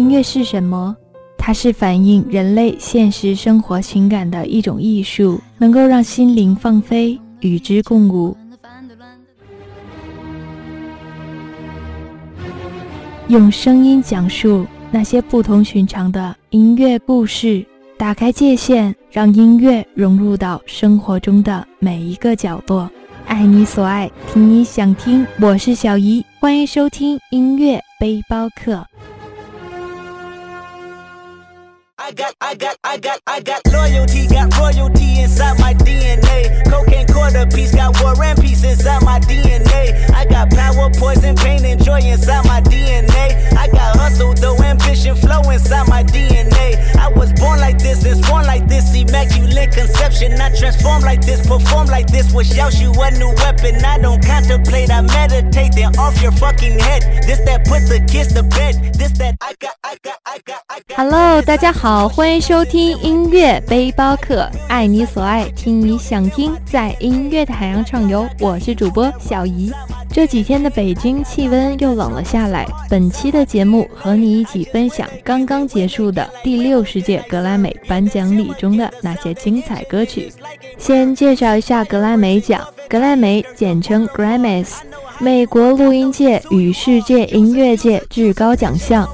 音乐是什么？它是反映人类现实生活情感的一种艺术，能够让心灵放飞，与之共舞。用声音讲述那些不同寻常的音乐故事，打开界限，让音乐融入到生活中的每一个角落。爱你所爱，听你想听。我是小姨，欢迎收听音乐背包客。I got, I got, I got, I got loyalty, got royalty inside my DNA. Cocaine quarter piece, got war and peace inside my DNA. I got power, poison, pain, and joy inside my DNA. I got hustle, though ambition, flow inside my DNA. I was born like this and born like this, immaculate conception. I transform like this, perform like this, wish out you a new weapon. I don't contemplate, I meditate, then off your fucking head. This that put the kiss to bed. This that I got, Hello，大家好。欢迎收听音乐背包客，爱你所爱，听你想听，在音乐的海洋畅游。我是主播小怡。这几天的北京气温又冷了下来。本期的节目和你一起分享刚刚结束的第六十届格莱美颁奖礼中的那些精彩歌曲。先介绍一下格莱美奖，格莱美简称 Grammys，美国录音界与世界音乐界至高奖项。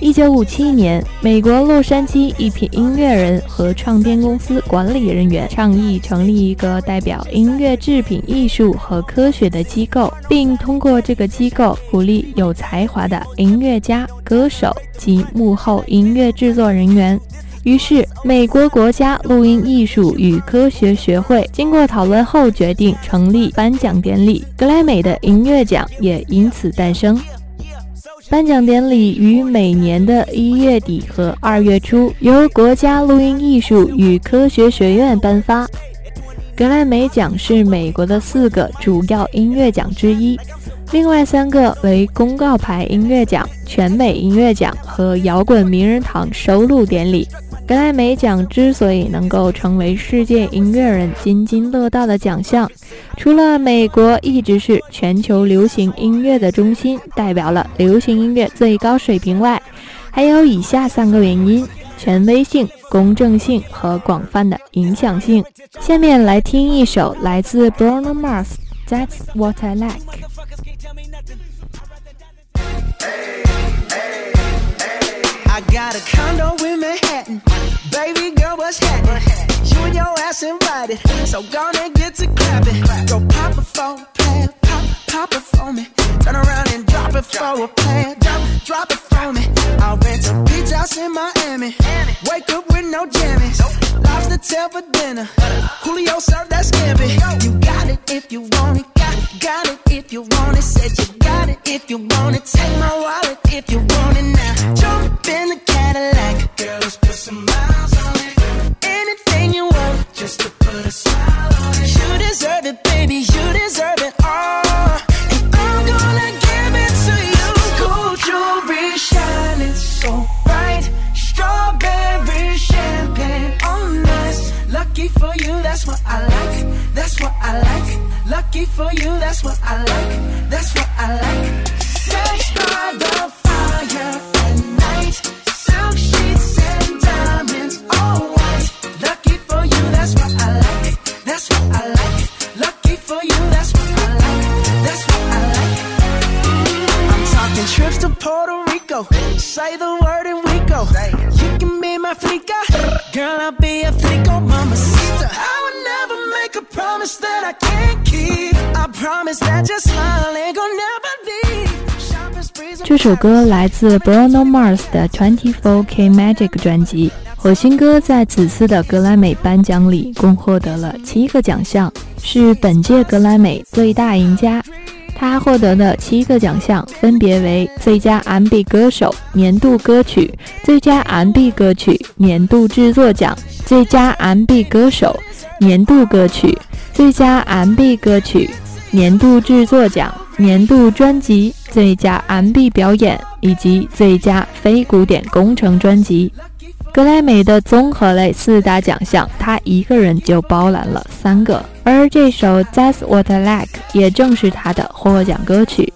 一九五七年，美国洛杉矶一批音乐人和唱片公司管理人员倡议成立一个代表音乐制品艺术和科学的机构，并通过这个机构鼓励有才华的音乐家、歌手及幕后音乐制作人员。于是，美国国家录音艺术与科学学会经过讨论后决定成立颁奖典礼，格莱美的音乐奖也因此诞生。颁奖典礼于每年的一月底和二月初由国家录音艺术与科学学院颁发。格莱美奖是美国的四个主要音乐奖之一，另外三个为公告牌音乐奖、全美音乐奖和摇滚名人堂收录典礼。格莱美奖之所以能够成为世界音乐人津津乐道的奖项，除了美国一直是全球流行音乐的中心，代表了流行音乐最高水平外，还有以下三个原因：权威性、公正性和广泛的影响性。下面来听一首来自 Bruno Mars，《That's What I Like》。I got a condo in Manhattan. Baby girl, what's happening? You and your ass invited. So gonna get to clapping. Go pop a plan, pop, pop it for me. Turn around and drop it for a plan, drop, drop it for me. I'll rent a beach house in Miami. Wake up with no jammies. Lobster tail for dinner. Julio served that scampi. You got it if you want 这首歌来自 Bruno Mars 的 Twenty Four K Magic 专辑。火星哥在此次的格莱美颁奖礼共获得了七个奖项，是本届格莱美最大赢家。他获得的七个奖项分别为最佳 R&B 歌手、年度歌曲、最佳 R&B 歌曲、年度制作奖、最佳 R&B 歌手、年度歌曲、最佳 R&B 歌曲、年度制作奖、年度专辑、最佳 R&B 表演以及最佳非古典工程专辑。格莱美的综合类四大奖项，他一个人就包揽了三个，而这首《That's What I Like》也正是他的获奖歌曲。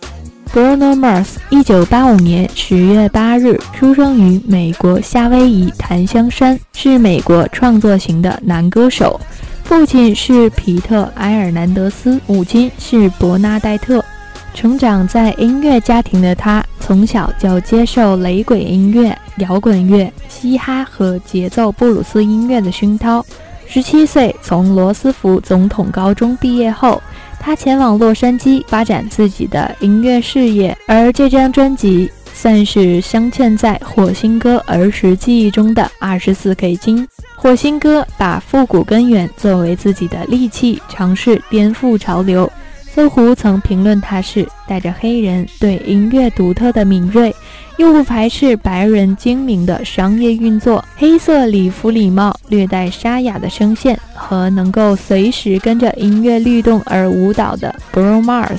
Bruno Mars，一九八五年十月八日出生于美国夏威夷檀香山，是美国创作型的男歌手。父亲是皮特·埃尔南德斯，母亲是伯纳黛特。成长在音乐家庭的他，从小就接受雷鬼音乐、摇滚乐、嘻哈和节奏布鲁斯音乐的熏陶。十七岁从罗斯福总统高中毕业后，他前往洛杉矶发展自己的音乐事业。而这张专辑算是镶嵌在火星哥儿时记忆中的二十四 K 金。火星哥把复古根源作为自己的利器，尝试颠覆潮流。搜狐曾评论他是带着黑人对音乐独特的敏锐，又不排斥白人精明的商业运作。黑色礼服礼帽，略带沙哑的声线和能够随时跟着音乐律动而舞蹈的 Bruno Mars。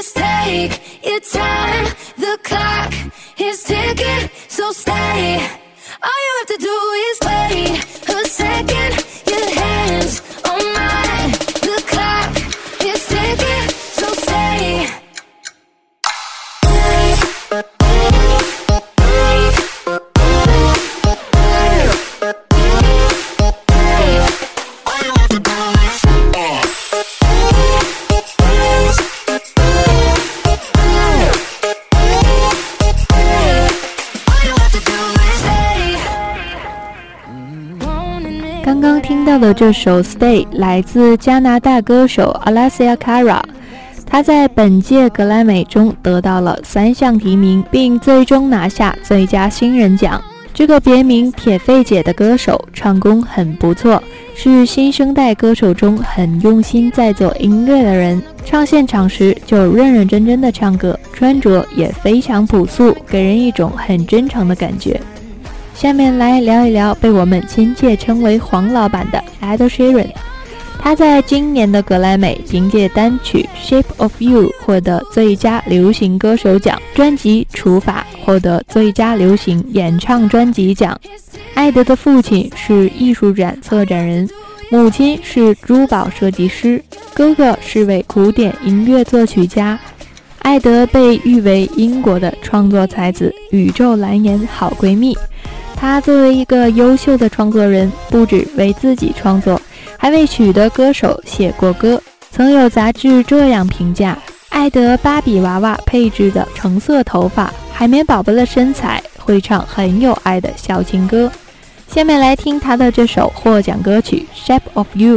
Just take your time. The clock is ticking, so stay. All you have to do is wait 这首《Stay》来自加拿大歌手 Alessia Cara，她在本届格莱美中得到了三项提名，并最终拿下最佳新人奖。这个别名“铁肺姐”的歌手唱功很不错，是新生代歌手中很用心在做音乐的人。唱现场时就认认真真的唱歌，穿着也非常朴素，给人一种很真诚的感觉。下面来聊一聊被我们亲切称为“黄老板”的 Ed Sheeran。他在今年的格莱美凭借单曲《Shape of You》获得最佳流行歌手奖，专辑《除法》获得最佳流行演唱专辑奖。艾德的父亲是艺术展策展人，母亲是珠宝设计师，哥哥是位古典音乐作曲家。艾德被誉为英国的创作才子、宇宙蓝颜好闺蜜。他作为一个优秀的创作人，不止为自己创作，还为许多歌手写过歌。曾有杂志这样评价：爱德芭比娃娃配置的橙色头发，海绵宝宝的身材，会唱很有爱的小情歌。下面来听他的这首获奖歌曲《Shape of You》。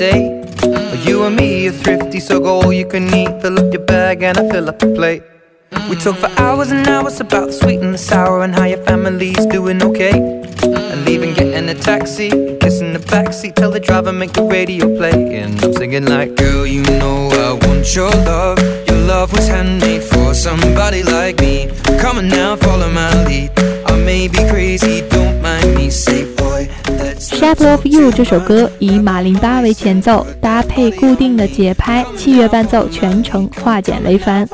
Our. You and me are thrifty, so go all you can eat. Fill up your bag and I fill up the plate. We talk for hours and hours about the sweet and the sour and how your family's doing okay. And leaving, getting a taxi, kissing the backseat, tell the driver make the radio play. And I'm singing like, girl, you know I want your love. Your love was handmade for somebody like me. Come on now, Shape of You 这首歌以马林巴为前奏，搭配固定的节拍，器乐伴奏，全程化简为繁。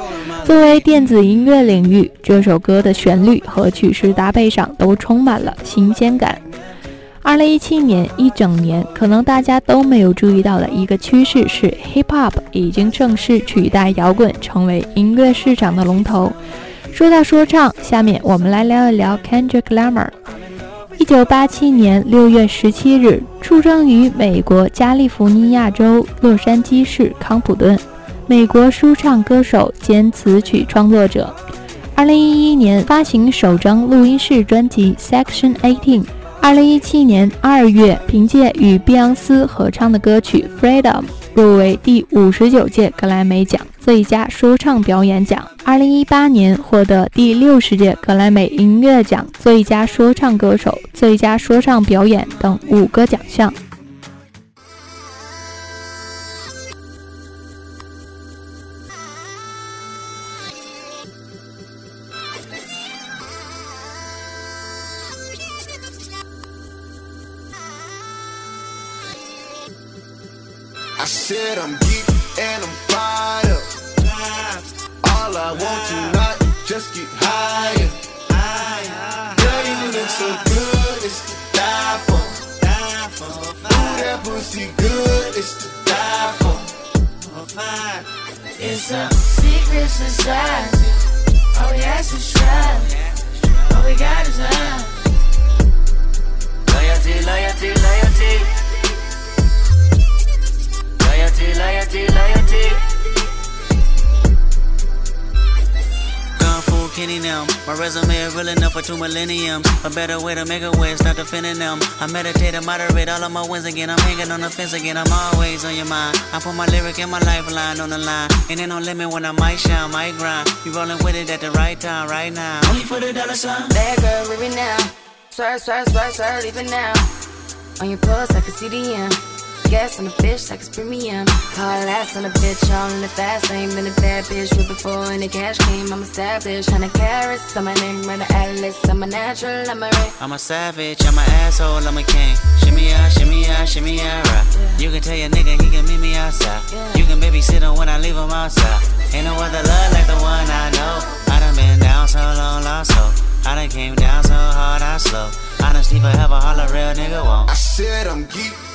作为电子音乐领域，这首歌的旋律和曲式搭配上都充满了新鲜感。二零一七年一整年，可能大家都没有注意到的一个趋势是，hip hop 已经正式取代摇滚，成为音乐市场的龙头。说到说唱，下面我们来聊一聊 Kendrick Lamar。一九八七年六月十七日，出生于美国加利福尼亚州洛杉矶市康普顿。美国说唱歌手兼词曲创作者，二零一一年发行首张录音室专辑《Section Eighteen》。二零一七年二月，凭借与碧昂斯合唱的歌曲《Freedom》入围第五十九届格莱美奖最佳说唱表演奖。二零一八年获得第六十届格莱美音乐奖最佳说唱歌手、最佳说唱表演等五个奖项。I said I'm I want tonight is just get higher. Girl, you look so good, it's to die for. Ooh, that pussy good, it's to die for. It's a secret society. All we ask is try. All we got is love. Loyalty, loyalty, loyalty. Loyalty, loyalty, loyalty. Kenny them. My resume is real enough for two millenniums. A better way to make a way, start defending them. I meditate and moderate all of my wins again. I'm hanging on the fence again. I'm always on your mind. I put my lyric and my lifeline on the line. And ain't no limit when I might shine, might grind. You rolling with it at the right time, right now. Only for the dollar sign. Bad girl, it now. Swerve, swerve, swerve, swerve, leave it now. On your pulse, I can see the end. Gas on the bitch like it's premium. Hard ass on the bitch, all in the fast lane. Been a bad bitch with before any cash came. I'm established, hundred carats. I'm my name, run the atlas. I'm a natural, I'm a ray. I'm a savage, I'm an asshole, I'm a king. Shimmy out, shimmy out, shimmy out, right. You can tell your nigga he can meet me outside. You can babysit him when I leave him outside. Ain't no other love like the one I know. I done been down so long, lost so. I done came down so hard, I slow. Honestly, forever, all a real nigga won't. I said I'm geek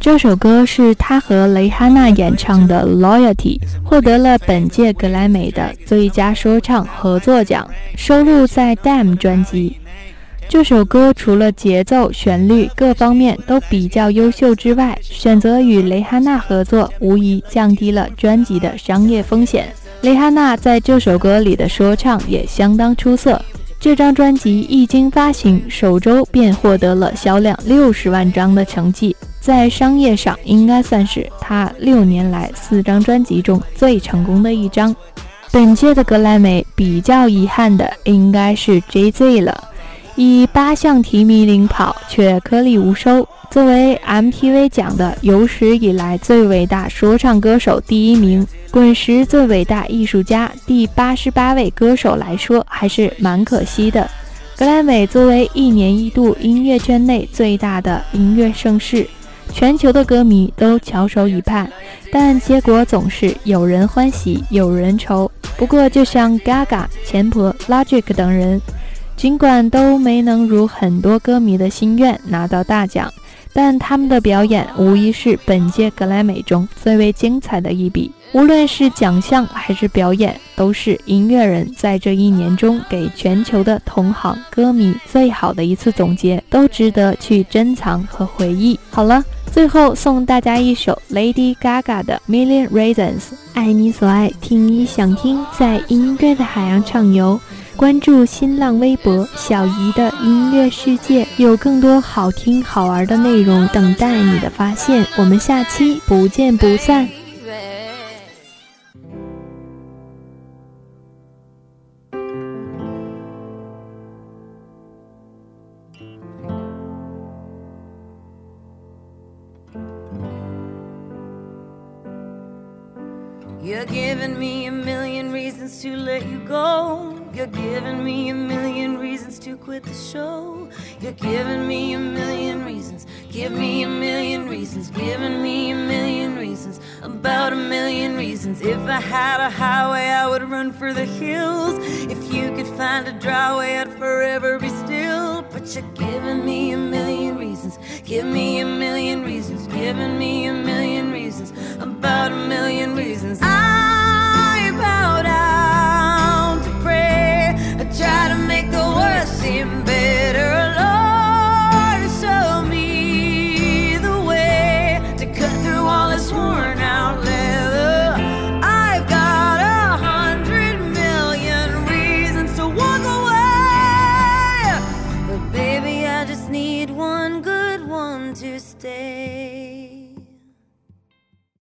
这首歌是他和蕾哈娜演唱的《Loyalty》，获得了本届格莱美的最佳说唱合作奖，收录在《Damn》专辑。这首歌除了节奏、旋律各方面都比较优秀之外，选择与蕾哈娜合作，无疑降低了专辑的商业风险。蕾哈娜在这首歌里的说唱也相当出色。这张专辑一经发行，首周便获得了销量六十万张的成绩，在商业上应该算是他六年来四张专辑中最成功的一张。本届的格莱美比较遗憾的应该是 J.Z 了，以八项提名领跑，却颗粒无收。作为 MTV 奖的有史以来最伟大说唱歌手第一名，滚石最伟大艺术家第八十八位歌手来说，还是蛮可惜的。格莱美作为一年一度音乐圈内最大的音乐盛事，全球的歌迷都翘首以盼，但结果总是有人欢喜有人愁。不过，就像 Gaga、钱婆、Logic 等人，尽管都没能如很多歌迷的心愿拿到大奖。但他们的表演无疑是本届格莱美中最为精彩的一笔。无论是奖项还是表演，都是音乐人在这一年中给全球的同行歌迷最好的一次总结，都值得去珍藏和回忆。好了，最后送大家一首 Lady Gaga 的《Million Reasons》，爱你所爱，听你想听，在音乐的海洋畅游。关注新浪微博小姨的音乐世界，有更多好听好玩的内容等待你的发现。我们下期不见不散。You're giving me a million reasons to let you go. You're giving me a million reasons to quit the show. You're giving me a million reasons. Give me a million reasons. Giving me a million reasons. About a million reasons. If I had a highway, I would run for the hills. If you could find a dry I'd forever be still. But you're giving me a million reasons. Give me a million reasons. Giving me